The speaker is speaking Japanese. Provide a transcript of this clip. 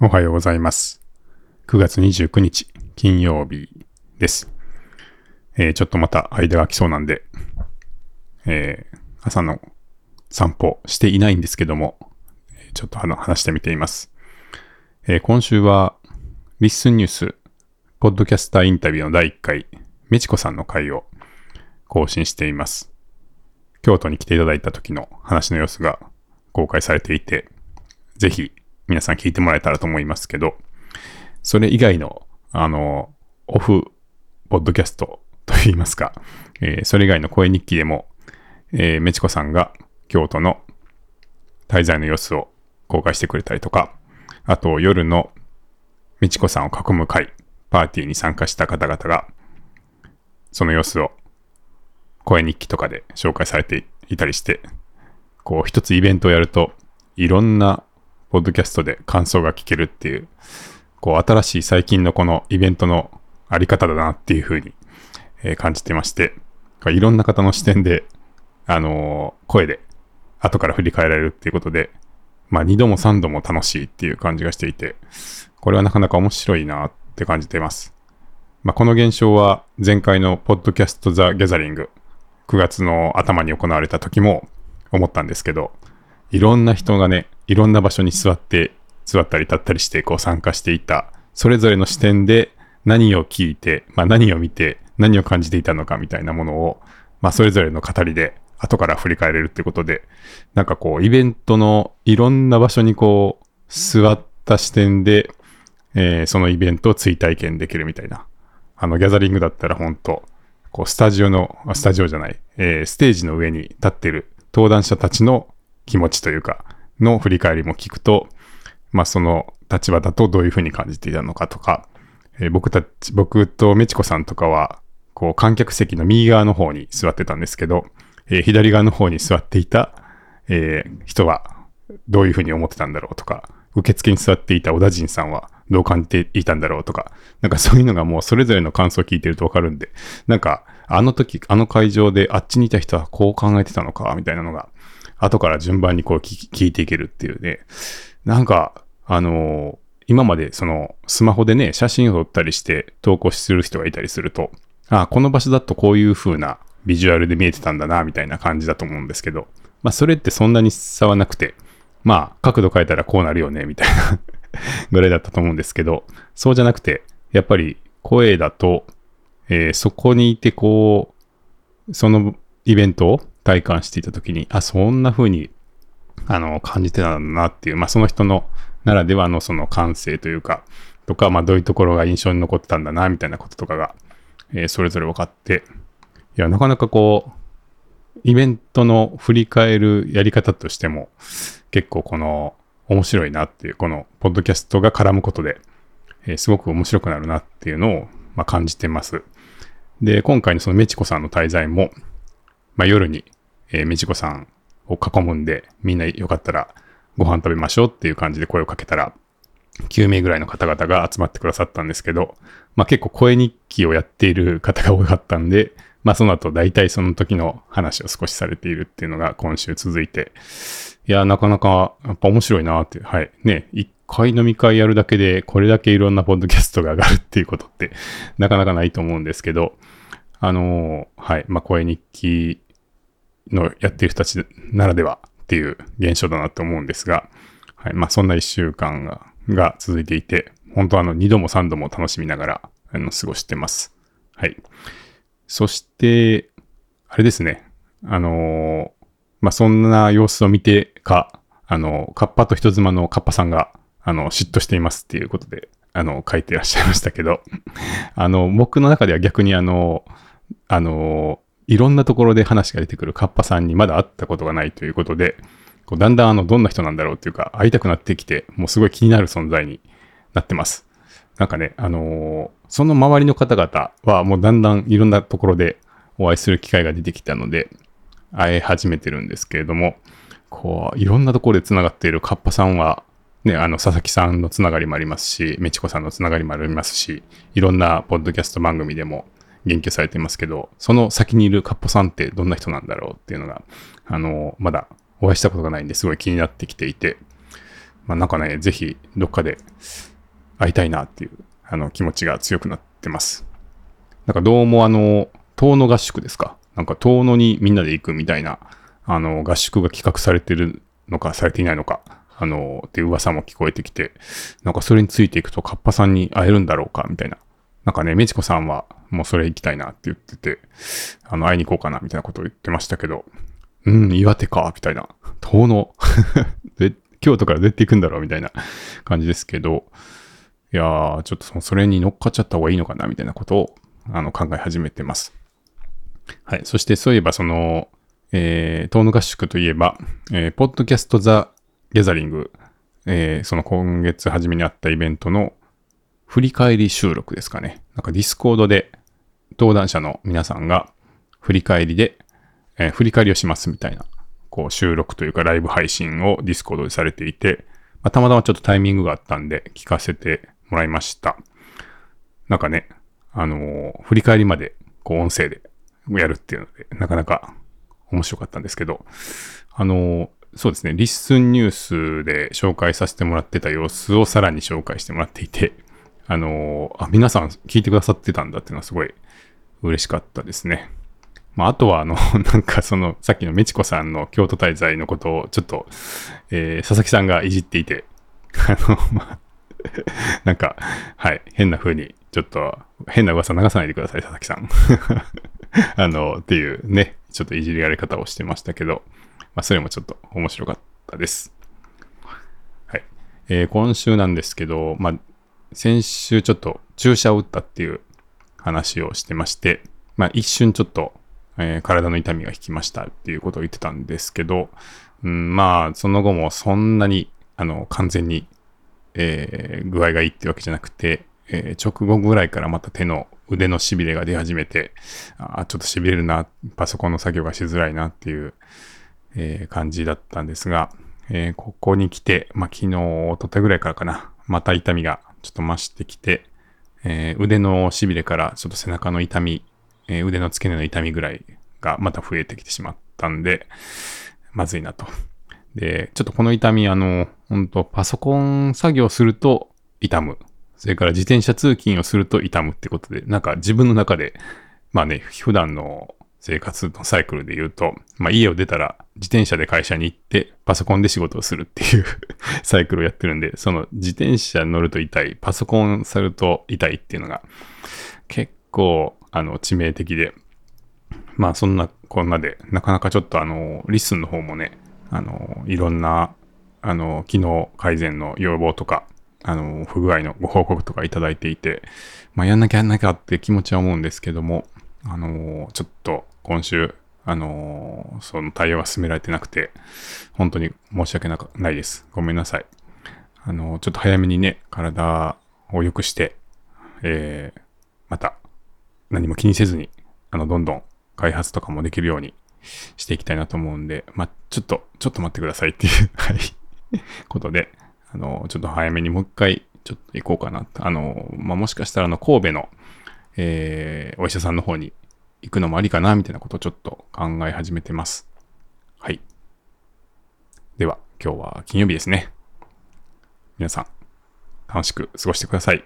おはようございます。9月29日金曜日です。えーちょっとまた間が空きそうなんで、えー朝の散歩していないんですけども、ちょっとあの話してみています。えー今週は、リッスンニュース、ポッドキャスターインタビューの第1回、メチコさんの回を更新しています。京都に来ていただいた時の話の様子が公開されていて、ぜひ皆さん聞いてもらえたらと思いますけど、それ以外の、あの、オフ、ポッドキャストといいますか、えーそれ以外の声日記でも、えー、メチコさんが京都の滞在の様子を公開してくれたりとか、あと夜のメチコさんを囲む会、パーティーに参加した方々が、その様子を声日記とかで紹介されていたりして、こう一つイベントをやると、いろんなポッドキャストで感想が聞けるっていう、こう新しい最近のこのイベントのあり方だなっていうふうに、え感じてまして、いろんな方の視点で、あの声で後から振り返られるっていうことで、まあ二度も三度も楽しいっていう感じがしていて、これはなかなか面白いなって感じています。まあこの現象は前回のポッドキャストザ・ギャザリング、9月の頭に行われた時も思ったんですけど、いろんな人がね、いろんな場所に座って、座ったり立ったりしてこう参加していた、それぞれの視点で何を聞いて、まあ何を見て、何を感じていたのかみたいなものを、まあそれぞれの語りで後から振り返れるってことで、なんかこうイベントのいろんな場所にこう座った視点で、えーそのイベントを追体験できるみたいな。あのギャザリングだったら本当こうスタジオの、スタジオじゃない、えーステージの上に立ってる登壇者たちの気持ちというか、の振り返りも聞くと、まあその立場だとどういうふうに感じていたのかとか、えー僕たち、僕とメチコさんとかは、こう観客席の右側の方に座ってたんですけど、えー左側の方に座っていた、えー人はどういうふうに思ってたんだろうとか、受付に座っていた小田人さんはどう感じていたんだろうとか、なんかそういうのがもうそれぞれの感想を聞いてるとわかるんで、なんかあの時、あの会場であっちにいた人はこう考えてたのか、みたいなのが、後から順番にこう聞いていけるっていうね、なんか、あのー今までそのスマホでね、写真を撮ったりして投稿する人がいたりすると、あこの場所だとこういう風なビジュアルで見えてたんだな、みたいな感じだと思うんですけど、まあそれってそんなに差はなくて、まあ角度変えたらこうなるよね、みたいな ぐらいだったと思うんですけど、そうじゃなくて、やっぱり声だと、えーそこにいてこう、そのイベントを体感していたときに、あ、そんな風にあの、感じてたんだなっていう、まあ、その人のならではのその感性というか、とか、まあ、どういうところが印象に残ってたんだな、みたいなこととかが、えーそれぞれ分かって、いや、なかなかこう、イベントの振り返るやり方としても、結構この、面白いなっていう、この、ポッドキャストが絡むことで、えーすごく面白くなるなっていうのを、まあ、感じてます。で、今回のそのメチコさんの滞在も、まあ、夜に、えー、メチコさんを囲むんで、みんなよかったらご飯食べましょうっていう感じで声をかけたら、9名ぐらいの方々が集まってくださったんですけど、まあ結構声日記をやっている方が多かったんで、まあその後大体その時の話を少しされているっていうのが今週続いて、いや、なかなかやっぱ面白いなって、はい。ね、一回飲み会やるだけでこれだけいろんなポッドキャストが上がるっていうことってなかなかないと思うんですけど、あのーはい。まあ声日記のやってる人たちならではっていう現象だなと思うんですが、はい。まあそんな一週間がが続いていて、本当あの二度も三度も楽しみながら、あの、過ごしてます。はい。そして、あれですね。あのーまあそんな様子を見てか、あの、カッパと人妻のカッパさんが、あの、嫉妬していますっていうことで、あの、書いてらっしゃいましたけど、あの、僕の中では逆にあの、あの、いろんなところで話が出てくるカッパさんにまだ会ったことがないということで、こうだんだんあの、どんな人なんだろうっていうか、会いたくなってきて、もうすごい気になる存在になってます。なんかね、あのーその周りの方々はもうだんだんいろんなところでお会いする機会が出てきたので、会い始めてるんですけれども、こう、いろんなところで繋がっているカッパさんは、ね、あの、佐々木さんのつながりもありますし、メチコさんのつながりもありますし、いろんなポッドキャスト番組でも言及されていますけど、その先にいるカッパさんってどんな人なんだろうっていうのが、あの、まだお会いしたことがないんですごい気になってきていて、まあなんかね、ぜひどっかで会いたいなっていうあの気持ちが強くなってます。なんかどうもあの、遠野合宿ですか？なんか遠野にみんなで行くみたいな、あの、合宿が企画されてるのかされていないのか、あの、っていう噂も聞こえてきて、なんかそれについていくとカッパさんに会えるんだろうかみたいな。なんかね、メチコさんはもうそれ行きたいなって言ってて、あの、会いに行こうかなみたいなことを言ってましたけど、うん、岩手か、みたいな。遠野。で、京都から出ていくんだろうみたいな感じですけど、いやー、ちょっとその、それに乗っかっちゃった方がいいのかなみたいなことを、あの、考え始めてます。はい。そしてそういえば、その、えー、遠野合宿といえば、えー、ポッドキャストザ・ギャザリング、えー、その今月初めにあったイベントの振り返り収録ですかね。なんかディスコードで登壇者の皆さんが振り返りで、えー、振り返りをしますみたいな、こう収録というかライブ配信をディスコードでされていて、まあ、たまたまちょっとタイミングがあったんで聞かせてもらいました。なんかね、あのー、振り返りまでこう音声でやるっていうので、なかなか面白かったんですけど、あのー、そうですね、リッスンニュースで紹介させてもらってた様子をさらに紹介してもらっていて、あのー、あ、皆さん聞いてくださってたんだっていうのはすごい嬉しかったですね。まあ、あとは、あの、なんかその、さっきのメチコさんの京都滞在のことを、ちょっと、えー、佐々木さんがいじっていて、あの、まあ、なんか、はい、変な風に、ちょっと、変な噂流さないでください、佐々木さん。あの、っていうね、ちょっといじりられ方をしてましたけど、まあ、それもちょっと面白かったです。はい。えー、今週なんですけど、まあ、先週ちょっと注射を打ったっていう話をしてまして、まあ、一瞬ちょっと、えー、体の痛みが引きましたっていうことを言ってたんですけど、うん、まあ、その後もそんなに、あの、完全に、えー、具合がいいってわけじゃなくて、えー、直後ぐらいからまた手の腕のしびれが出始めて、あちょっとしびれるな、パソコンの作業がしづらいなっていう、えー、感じだったんですが、えー、ここに来て、まあ、昨日、おとといぐらいからかな、また痛みがちょっと増してきて、えー、腕のしびれからちょっと背中の痛み、えー、腕の付け根の痛みぐらいがまた増えてきてしまったんで、まずいなと。で、ちょっとこの痛み、あの、本当パソコン作業すると痛む。それから自転車通勤をすると痛むってことで、なんか自分の中で、まあね、普段の生活のサイクルで言うと、まあ家を出たら自転車で会社に行ってパソコンで仕事をするっていう サイクルをやってるんで、その自転車乗ると痛い、パソコンすると痛いっていうのが結構あの致命的で、まあそんなこんなでなかなかちょっとあのリッスンの方もね、あのいろんなあの機能改善の要望とかあの不具合のご報告とかいただいていて、まあやんなきゃやんなきゃって気持ちは思うんですけども、あのちょっと今週、あのー、その対応が進められてなくて、本当に申し訳なないです。ごめんなさい。あのー、ちょっと早めにね、体を良くして、えー、また何も気にせずに、あの、どんどん開発とかもできるようにしていきたいなと思うんで、まあ、ちょっと、ちょっと待ってくださいっていう、はい、ことで、あの、ちょっと早めにもう一回、ちょっと行こうかな。あの、まあ、もしかしたら、あの、神戸の、えー、お医者さんの方に行くのもありかな、みたいなことをちょっと考え始めてます。はい。では、今日は金曜日ですね。皆さん、楽しく過ごしてください。